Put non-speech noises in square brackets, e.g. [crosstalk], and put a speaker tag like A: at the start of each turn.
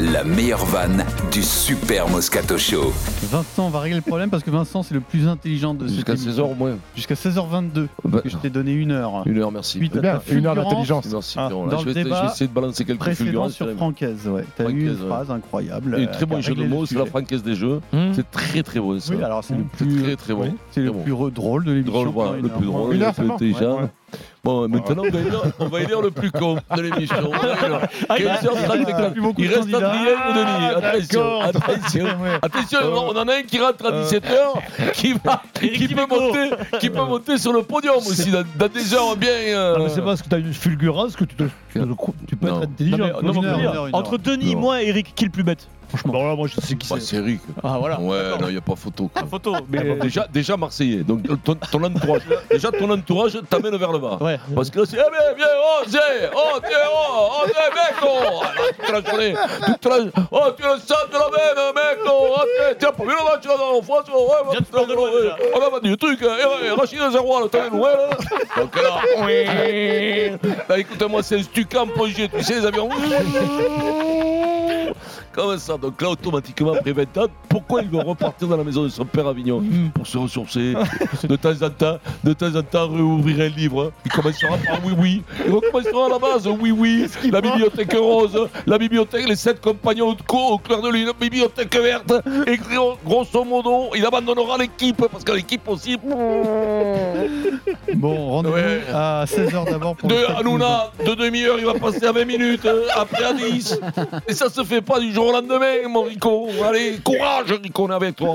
A: la meilleure vanne du Super Moscato Show.
B: Vincent, on va régler le problème parce que Vincent, c'est le plus intelligent de
C: Jusqu'à
B: émission.
C: 16h au moins.
B: Jusqu'à 16h22.
C: Bah,
B: que je t'ai donné une heure.
C: Une heure, merci.
D: Bien, une heure d'intelligence.
C: Merci,
B: Ah,
C: Pierrot, là.
B: dans
C: je,
B: le
C: je vais
B: débat
C: essayer de balancer quelques fulgurances.
B: sur. Francaise, ouais. T'as eu une
C: ouais.
B: phrase incroyable.
C: Et
B: euh,
C: très bon jeu de
B: le
C: mots, c'est la francaise des jeux.
D: Mmh.
C: C'est très très bon ça.
B: Oui, alors c'est le
C: C'est
B: plus,
C: très très bon.
B: c'est le plus drôle de l'émission.
C: Drôle, le
B: une
C: plus
B: heure.
C: drôle,
D: Une
C: le
D: heure,
C: intelligent. Bon, maintenant, on va élire, on va élire le plus con de l'émission.
B: Ah,
C: 15h30,
B: plus beaucoup
C: il reste. Adrien ou Denis.
B: Ah,
C: Attention, attention. Attention, on en a un qui rentre à 17h, qui, va, [laughs] qui, peut monter, qui peut monter sur le podium aussi dans, dans des heures bien. euh,
E: Non, mais c'est parce que t'as une fulgurance que tu, te, tu, te- tu peux
C: Non.
E: être intelligent.
F: Non, mais- non, dire, Entre. Denis, moi et Eric, qui est le plus bête? Franchement.
E: Bon, là, moi, je sais qui
C: bah,
E: c'est.
C: c'est Eric.
F: Ah voilà.
C: Ouais, non, il n'y a pas photo. quoi.
F: Photo. Mais
C: Déjà, déjà Marseillais, donc ton, ton entourage. Déjà ton entourage t'amène vers le bas.
F: Ouais.
C: Parce que là c'est, eh bien, viens, oh, c'est, oh, t'es, oh, oh, t'es, mec, oh, Ah, toute la journée, toute la, oh, tu es le sang de la veine, mec, oh, oh, pas vu le match là dans oh, ouais, on a vendu le truc, et, et Rachid Zerrois, t'as ouais, là. Donc là, oui. Là, écoute-moi, c'est un en plongée, tu sais, les avions. Comme ça, donc là, automatiquement, après 20 ans, pourquoi il veut repartir dans la maison de son père à Avignon Pour se ressourcer, de temps en temps, de temps en temps, réouvrir un livre. Il commencera par oui, oui. Il recommencera à la base, oui, oui. La bibliothèque rose, la bibliothèque, les sept compagnons de co au clair de lune, la bibliothèque verte. Et gros- grosso modo, il abandonnera l'équipe, parce que l'équipe aussi. [laughs]
B: Bon, rendez-vous
C: Ouais.
B: à 16h d'abord pour
C: De Hanouna, de demi-heure, il va passer à 20 minutes, euh, après à 10. Et ça se fait pas du au lendemain, mon Rico. Allez, courage, Rico, on avec toi.